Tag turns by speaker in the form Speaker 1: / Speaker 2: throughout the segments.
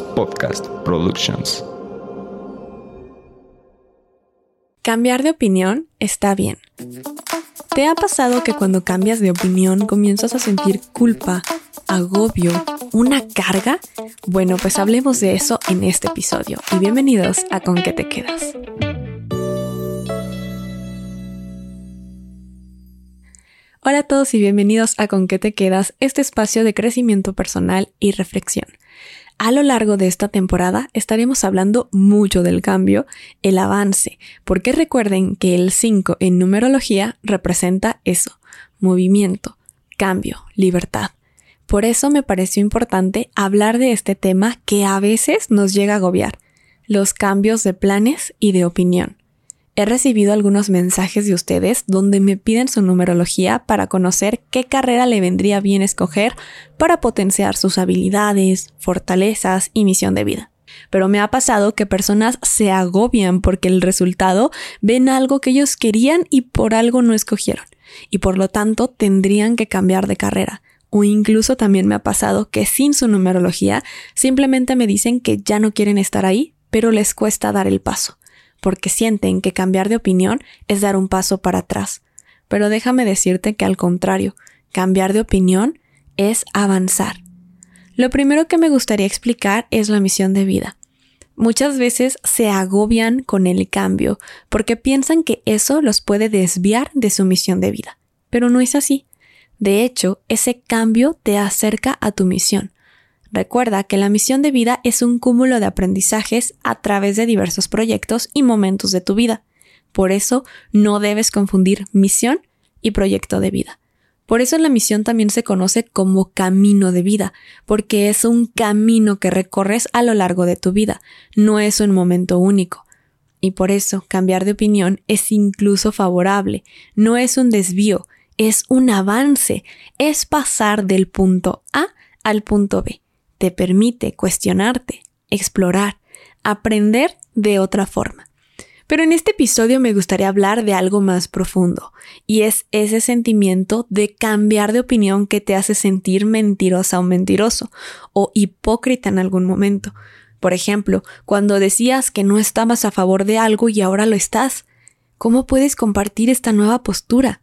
Speaker 1: Podcast Productions.
Speaker 2: Cambiar de opinión está bien. ¿Te ha pasado que cuando cambias de opinión comienzas a sentir culpa, agobio, una carga? Bueno, pues hablemos de eso en este episodio y bienvenidos a Con qué te quedas. Hola a todos y bienvenidos a Con qué te quedas, este espacio de crecimiento personal y reflexión. A lo largo de esta temporada estaremos hablando mucho del cambio, el avance, porque recuerden que el 5 en numerología representa eso, movimiento, cambio, libertad. Por eso me pareció importante hablar de este tema que a veces nos llega a agobiar, los cambios de planes y de opinión. He recibido algunos mensajes de ustedes donde me piden su numerología para conocer qué carrera le vendría bien escoger para potenciar sus habilidades, fortalezas y misión de vida. Pero me ha pasado que personas se agobian porque el resultado ven algo que ellos querían y por algo no escogieron, y por lo tanto tendrían que cambiar de carrera. O incluso también me ha pasado que sin su numerología simplemente me dicen que ya no quieren estar ahí, pero les cuesta dar el paso porque sienten que cambiar de opinión es dar un paso para atrás. Pero déjame decirte que al contrario, cambiar de opinión es avanzar. Lo primero que me gustaría explicar es la misión de vida. Muchas veces se agobian con el cambio porque piensan que eso los puede desviar de su misión de vida. Pero no es así. De hecho, ese cambio te acerca a tu misión. Recuerda que la misión de vida es un cúmulo de aprendizajes a través de diversos proyectos y momentos de tu vida. Por eso no debes confundir misión y proyecto de vida. Por eso la misión también se conoce como camino de vida, porque es un camino que recorres a lo largo de tu vida, no es un momento único. Y por eso cambiar de opinión es incluso favorable, no es un desvío, es un avance, es pasar del punto A al punto B te permite cuestionarte, explorar, aprender de otra forma. Pero en este episodio me gustaría hablar de algo más profundo, y es ese sentimiento de cambiar de opinión que te hace sentir mentirosa o mentiroso, o hipócrita en algún momento. Por ejemplo, cuando decías que no estabas a favor de algo y ahora lo estás. ¿Cómo puedes compartir esta nueva postura?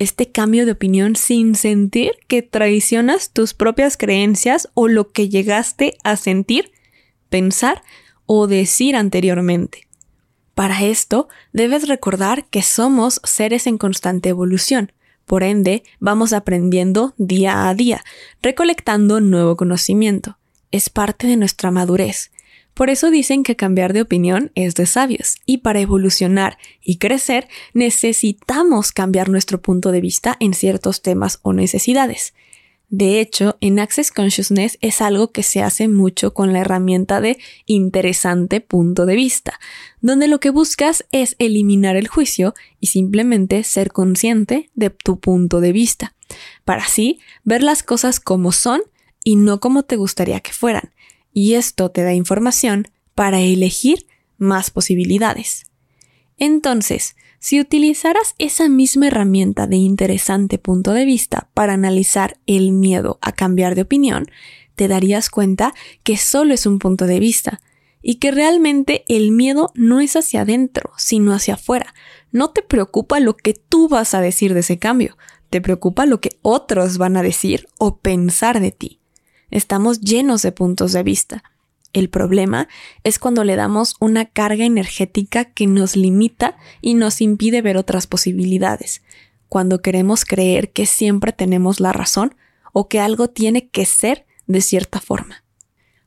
Speaker 2: Este cambio de opinión sin sentir que traicionas tus propias creencias o lo que llegaste a sentir, pensar o decir anteriormente. Para esto, debes recordar que somos seres en constante evolución. Por ende, vamos aprendiendo día a día, recolectando nuevo conocimiento. Es parte de nuestra madurez. Por eso dicen que cambiar de opinión es de sabios, y para evolucionar y crecer necesitamos cambiar nuestro punto de vista en ciertos temas o necesidades. De hecho, en Access Consciousness es algo que se hace mucho con la herramienta de interesante punto de vista, donde lo que buscas es eliminar el juicio y simplemente ser consciente de tu punto de vista, para así ver las cosas como son y no como te gustaría que fueran, y esto te da información para elegir más posibilidades. Entonces, si utilizaras esa misma herramienta de interesante punto de vista para analizar el miedo a cambiar de opinión, te darías cuenta que solo es un punto de vista y que realmente el miedo no es hacia adentro, sino hacia afuera. No te preocupa lo que tú vas a decir de ese cambio, te preocupa lo que otros van a decir o pensar de ti. Estamos llenos de puntos de vista. El problema es cuando le damos una carga energética que nos limita y nos impide ver otras posibilidades, cuando queremos creer que siempre tenemos la razón o que algo tiene que ser de cierta forma.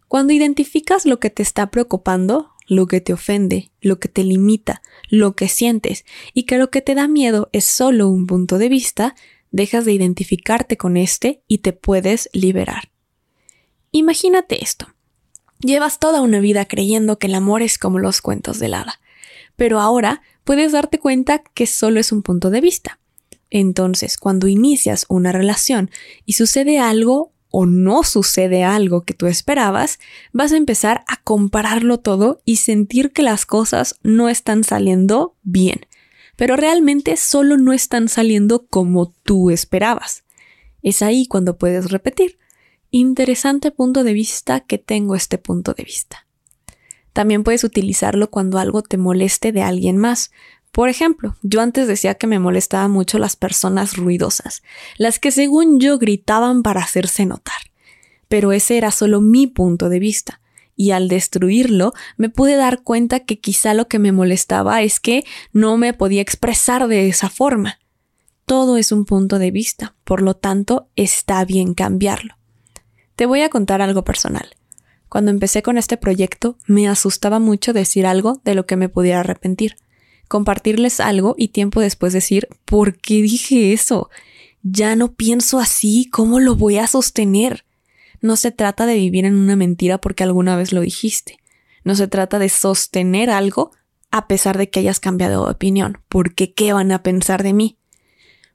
Speaker 2: Cuando identificas lo que te está preocupando, lo que te ofende, lo que te limita, lo que sientes y que lo que te da miedo es solo un punto de vista, dejas de identificarte con este y te puedes liberar. Imagínate esto. Llevas toda una vida creyendo que el amor es como los cuentos de hada, pero ahora puedes darte cuenta que solo es un punto de vista. Entonces, cuando inicias una relación y sucede algo o no sucede algo que tú esperabas, vas a empezar a compararlo todo y sentir que las cosas no están saliendo bien, pero realmente solo no están saliendo como tú esperabas. Es ahí cuando puedes repetir interesante punto de vista que tengo este punto de vista. También puedes utilizarlo cuando algo te moleste de alguien más. Por ejemplo, yo antes decía que me molestaban mucho las personas ruidosas, las que según yo gritaban para hacerse notar. Pero ese era solo mi punto de vista y al destruirlo me pude dar cuenta que quizá lo que me molestaba es que no me podía expresar de esa forma. Todo es un punto de vista, por lo tanto está bien cambiarlo. Te voy a contar algo personal. Cuando empecé con este proyecto me asustaba mucho decir algo de lo que me pudiera arrepentir, compartirles algo y tiempo después decir, ¿por qué dije eso? Ya no pienso así, ¿cómo lo voy a sostener? No se trata de vivir en una mentira porque alguna vez lo dijiste. No se trata de sostener algo a pesar de que hayas cambiado de opinión, porque ¿qué van a pensar de mí?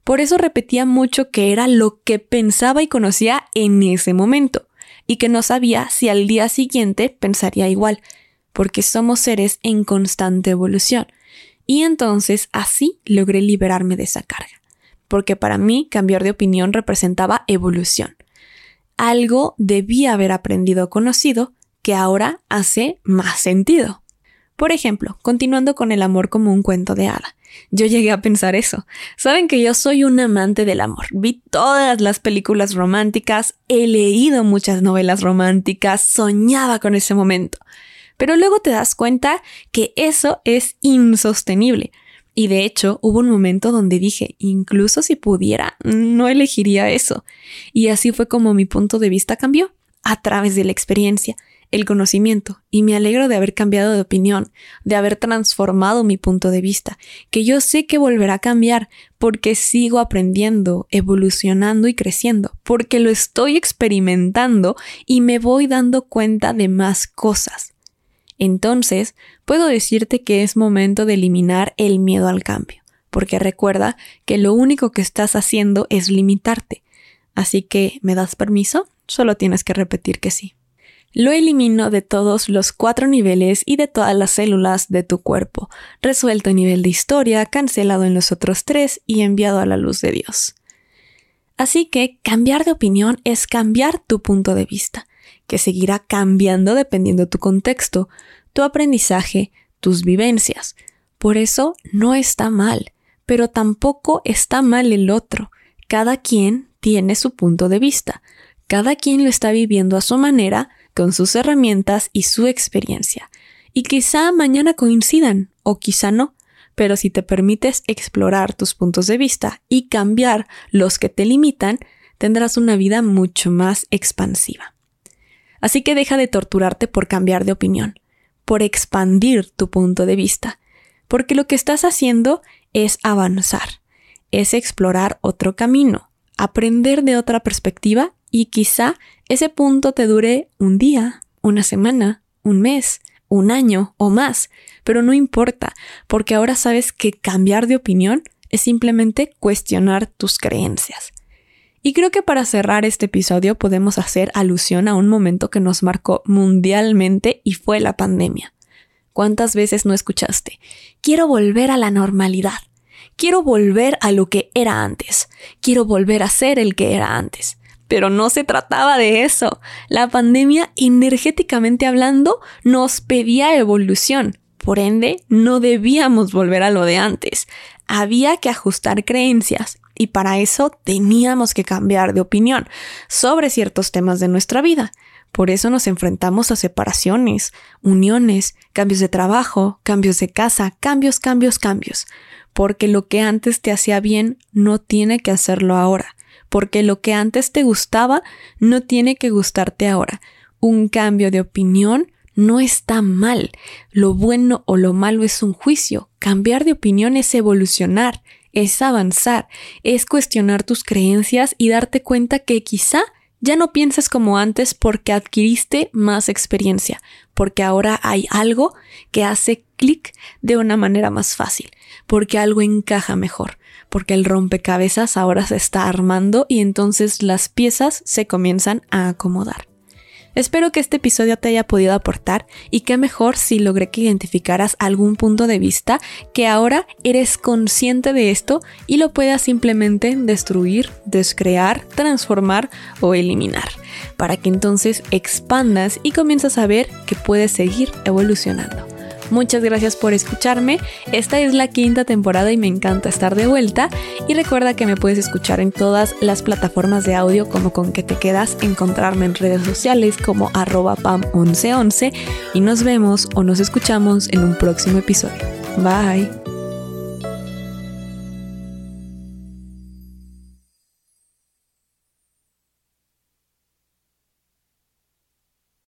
Speaker 2: Por eso repetía mucho que era lo que pensaba y conocía en ese momento, y que no sabía si al día siguiente pensaría igual, porque somos seres en constante evolución. Y entonces así logré liberarme de esa carga, porque para mí cambiar de opinión representaba evolución algo debía haber aprendido o conocido que ahora hace más sentido. Por ejemplo, continuando con el amor como un cuento de hada. Yo llegué a pensar eso. Saben que yo soy un amante del amor. Vi todas las películas románticas, he leído muchas novelas románticas, soñaba con ese momento. Pero luego te das cuenta que eso es insostenible. Y de hecho, hubo un momento donde dije, incluso si pudiera, no elegiría eso. Y así fue como mi punto de vista cambió, a través de la experiencia, el conocimiento, y me alegro de haber cambiado de opinión, de haber transformado mi punto de vista, que yo sé que volverá a cambiar, porque sigo aprendiendo, evolucionando y creciendo, porque lo estoy experimentando y me voy dando cuenta de más cosas. Entonces, puedo decirte que es momento de eliminar el miedo al cambio, porque recuerda que lo único que estás haciendo es limitarte. Así que, ¿me das permiso? Solo tienes que repetir que sí. Lo elimino de todos los cuatro niveles y de todas las células de tu cuerpo, resuelto a nivel de historia, cancelado en los otros tres y enviado a la luz de Dios. Así que cambiar de opinión es cambiar tu punto de vista que seguirá cambiando dependiendo de tu contexto, tu aprendizaje, tus vivencias. Por eso no está mal, pero tampoco está mal el otro. Cada quien tiene su punto de vista. Cada quien lo está viviendo a su manera, con sus herramientas y su experiencia. Y quizá mañana coincidan, o quizá no, pero si te permites explorar tus puntos de vista y cambiar los que te limitan, tendrás una vida mucho más expansiva. Así que deja de torturarte por cambiar de opinión, por expandir tu punto de vista, porque lo que estás haciendo es avanzar, es explorar otro camino, aprender de otra perspectiva y quizá ese punto te dure un día, una semana, un mes, un año o más, pero no importa, porque ahora sabes que cambiar de opinión es simplemente cuestionar tus creencias. Y creo que para cerrar este episodio podemos hacer alusión a un momento que nos marcó mundialmente y fue la pandemia. ¿Cuántas veces no escuchaste? Quiero volver a la normalidad. Quiero volver a lo que era antes. Quiero volver a ser el que era antes. Pero no se trataba de eso. La pandemia, energéticamente hablando, nos pedía evolución. Por ende, no debíamos volver a lo de antes. Había que ajustar creencias y para eso teníamos que cambiar de opinión sobre ciertos temas de nuestra vida. Por eso nos enfrentamos a separaciones, uniones, cambios de trabajo, cambios de casa, cambios, cambios, cambios. Porque lo que antes te hacía bien no tiene que hacerlo ahora. Porque lo que antes te gustaba no tiene que gustarte ahora. Un cambio de opinión no está mal. Lo bueno o lo malo es un juicio. Cambiar de opinión es evolucionar, es avanzar, es cuestionar tus creencias y darte cuenta que quizá ya no piensas como antes porque adquiriste más experiencia, porque ahora hay algo que hace clic de una manera más fácil, porque algo encaja mejor, porque el rompecabezas ahora se está armando y entonces las piezas se comienzan a acomodar. Espero que este episodio te haya podido aportar y qué mejor si logré que identificaras algún punto de vista que ahora eres consciente de esto y lo puedas simplemente destruir, descrear, transformar o eliminar, para que entonces expandas y comienzas a ver que puedes seguir evolucionando. Muchas gracias por escucharme. Esta es la quinta temporada y me encanta estar de vuelta. Y recuerda que me puedes escuchar en todas las plataformas de audio como con que te quedas, encontrarme en redes sociales como arroba pam1111 y nos vemos o nos escuchamos en un próximo episodio. Bye.